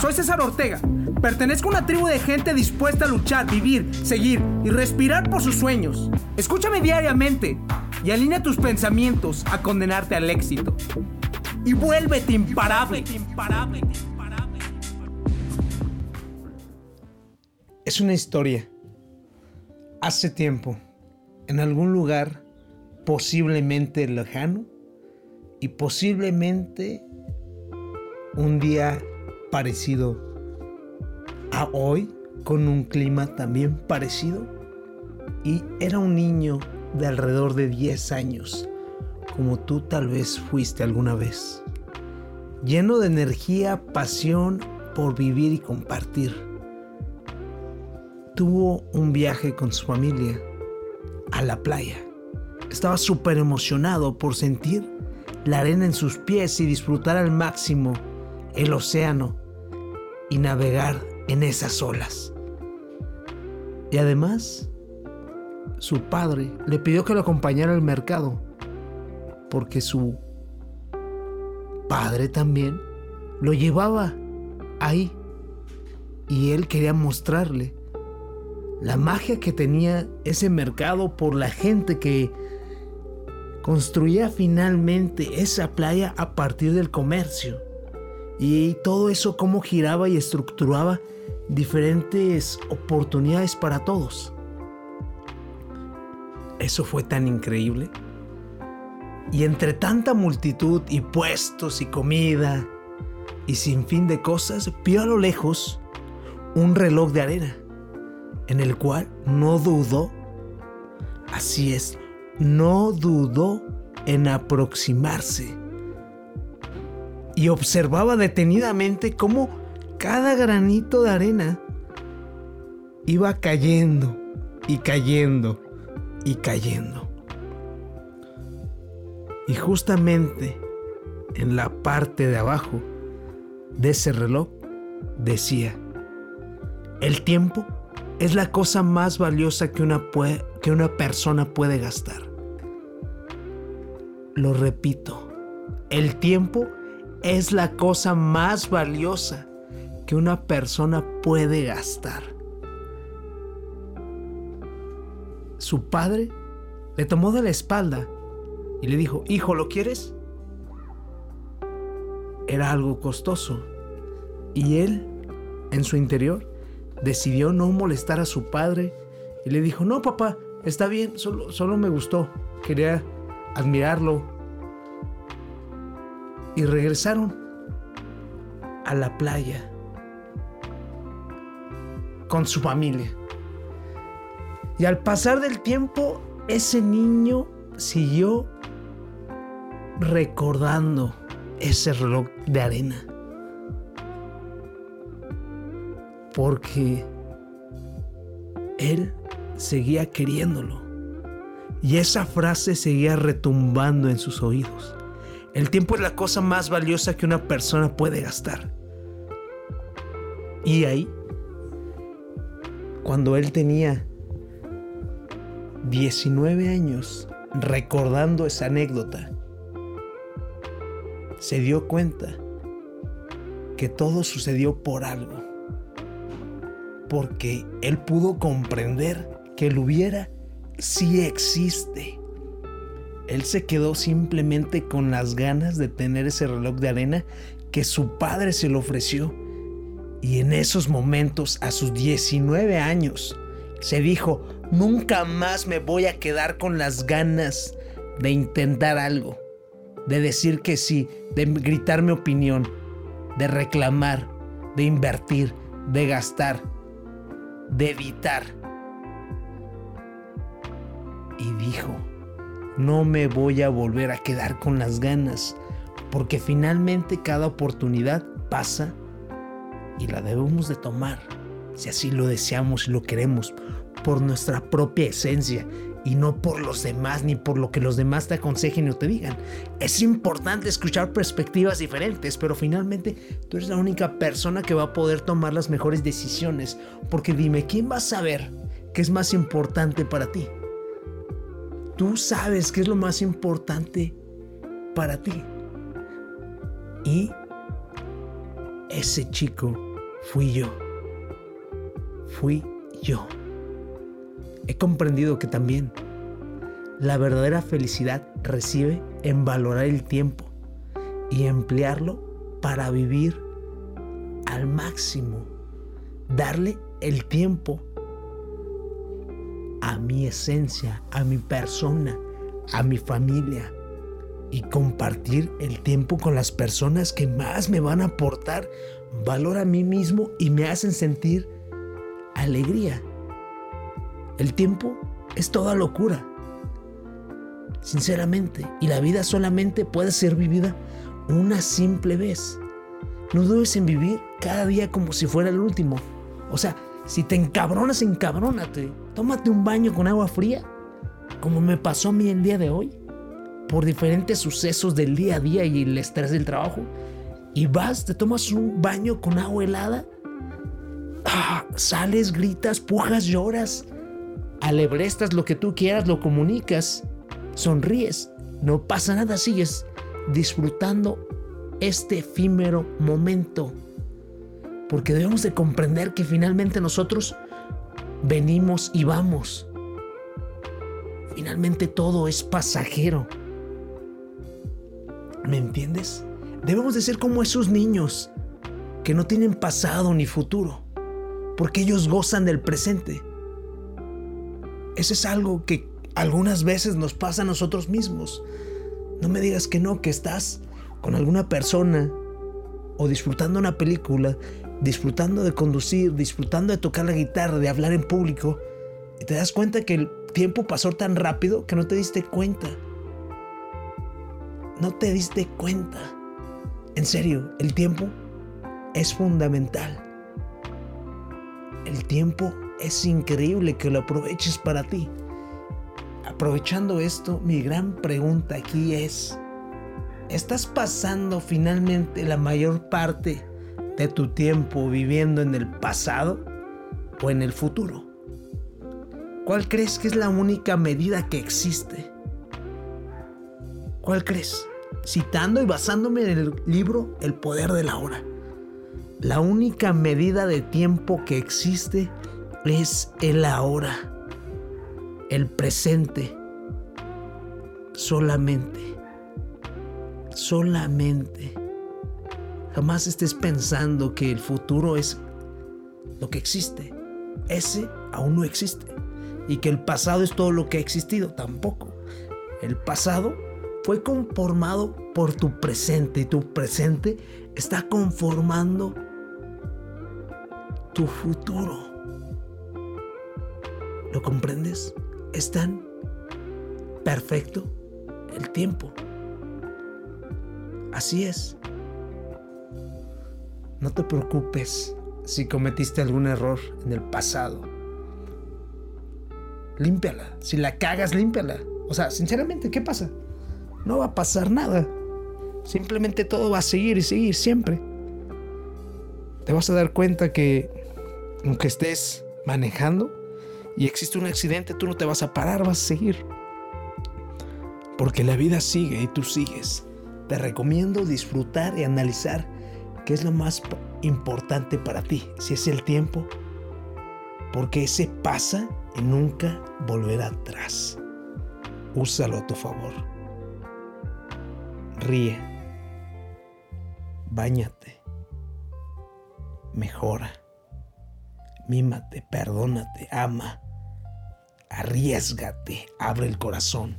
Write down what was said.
Soy César Ortega. Pertenezco a una tribu de gente dispuesta a luchar, vivir, seguir y respirar por sus sueños. Escúchame diariamente y alinea tus pensamientos a condenarte al éxito. Y vuélvete imparable. Es una historia. Hace tiempo, en algún lugar posiblemente lejano y posiblemente un día parecido a hoy, con un clima también parecido. Y era un niño de alrededor de 10 años, como tú tal vez fuiste alguna vez. Lleno de energía, pasión por vivir y compartir. Tuvo un viaje con su familia a la playa. Estaba súper emocionado por sentir la arena en sus pies y disfrutar al máximo el océano y navegar en esas olas. Y además, su padre le pidió que lo acompañara al mercado, porque su padre también lo llevaba ahí. Y él quería mostrarle la magia que tenía ese mercado por la gente que construía finalmente esa playa a partir del comercio. Y todo eso cómo giraba y estructuraba diferentes oportunidades para todos. Eso fue tan increíble. Y entre tanta multitud y puestos y comida y sin fin de cosas, vio a lo lejos un reloj de arena, en el cual no dudó, así es, no dudó en aproximarse y observaba detenidamente cómo cada granito de arena iba cayendo y cayendo y cayendo. Y justamente en la parte de abajo de ese reloj decía, el tiempo es la cosa más valiosa que una, que una persona puede gastar. Lo repito, el tiempo es la cosa más valiosa que una persona puede gastar. Su padre le tomó de la espalda y le dijo, hijo, ¿lo quieres? Era algo costoso y él, en su interior, decidió no molestar a su padre y le dijo, no, papá, está bien, solo, solo me gustó, quería admirarlo, y regresaron a la playa con su familia. Y al pasar del tiempo, ese niño siguió recordando ese reloj de arena. Porque él seguía queriéndolo. Y esa frase seguía retumbando en sus oídos. El tiempo es la cosa más valiosa que una persona puede gastar. Y ahí, cuando él tenía 19 años, recordando esa anécdota, se dio cuenta que todo sucedió por algo. Porque él pudo comprender que el hubiera sí existe. Él se quedó simplemente con las ganas de tener ese reloj de arena que su padre se lo ofreció. Y en esos momentos, a sus 19 años, se dijo, nunca más me voy a quedar con las ganas de intentar algo, de decir que sí, de gritar mi opinión, de reclamar, de invertir, de gastar, de evitar. Y dijo, no me voy a volver a quedar con las ganas, porque finalmente cada oportunidad pasa y la debemos de tomar, si así lo deseamos y lo queremos, por nuestra propia esencia y no por los demás ni por lo que los demás te aconsejen o te digan. Es importante escuchar perspectivas diferentes, pero finalmente tú eres la única persona que va a poder tomar las mejores decisiones, porque dime, ¿quién va a saber qué es más importante para ti? Tú sabes qué es lo más importante para ti. Y ese chico fui yo. Fui yo. He comprendido que también la verdadera felicidad reside en valorar el tiempo y emplearlo para vivir al máximo. Darle el tiempo a mi esencia, a mi persona, a mi familia y compartir el tiempo con las personas que más me van a aportar valor a mí mismo y me hacen sentir alegría. El tiempo es toda locura. Sinceramente, y la vida solamente puede ser vivida una simple vez. No dudes en vivir cada día como si fuera el último. O sea, si te encabronas, encabrónate. Tómate un baño con agua fría, como me pasó a mí el día de hoy, por diferentes sucesos del día a día y el estrés del trabajo. Y vas, te tomas un baño con agua helada, ah, sales, gritas, pujas, lloras, alebrestas lo que tú quieras, lo comunicas, sonríes, no pasa nada, sigues disfrutando este efímero momento. Porque debemos de comprender que finalmente nosotros venimos y vamos. Finalmente todo es pasajero. ¿Me entiendes? Debemos de ser como esos niños que no tienen pasado ni futuro, porque ellos gozan del presente. Eso es algo que algunas veces nos pasa a nosotros mismos. No me digas que no, que estás con alguna persona o disfrutando una película, disfrutando de conducir, disfrutando de tocar la guitarra, de hablar en público, y te das cuenta que el tiempo pasó tan rápido que no te diste cuenta. No te diste cuenta. En serio, el tiempo es fundamental. El tiempo es increíble que lo aproveches para ti. Aprovechando esto, mi gran pregunta aquí es, ¿estás pasando finalmente la mayor parte de tu tiempo viviendo en el pasado o en el futuro? ¿Cuál crees que es la única medida que existe? ¿Cuál crees? Citando y basándome en el libro El poder de la hora. La única medida de tiempo que existe es el ahora el presente solamente. Solamente. Jamás estés pensando que el futuro es lo que existe. Ese aún no existe. Y que el pasado es todo lo que ha existido. Tampoco. El pasado fue conformado por tu presente y tu presente está conformando tu futuro. ¿Lo comprendes? es tan perfecto el tiempo. Así es. No te preocupes si cometiste algún error en el pasado. Límpiala. Si la cagas, límpiala. O sea, sinceramente, ¿qué pasa? No va a pasar nada. Simplemente todo va a seguir y seguir siempre. Te vas a dar cuenta que aunque estés manejando, y existe un accidente, tú no te vas a parar, vas a seguir. Porque la vida sigue y tú sigues. Te recomiendo disfrutar y analizar qué es lo más importante para ti, si es el tiempo, porque ese pasa y nunca volverá atrás. Úsalo a tu favor. Ríe. Báñate. Mejora. Mímate, perdónate, ama Arriesgate, abre el corazón.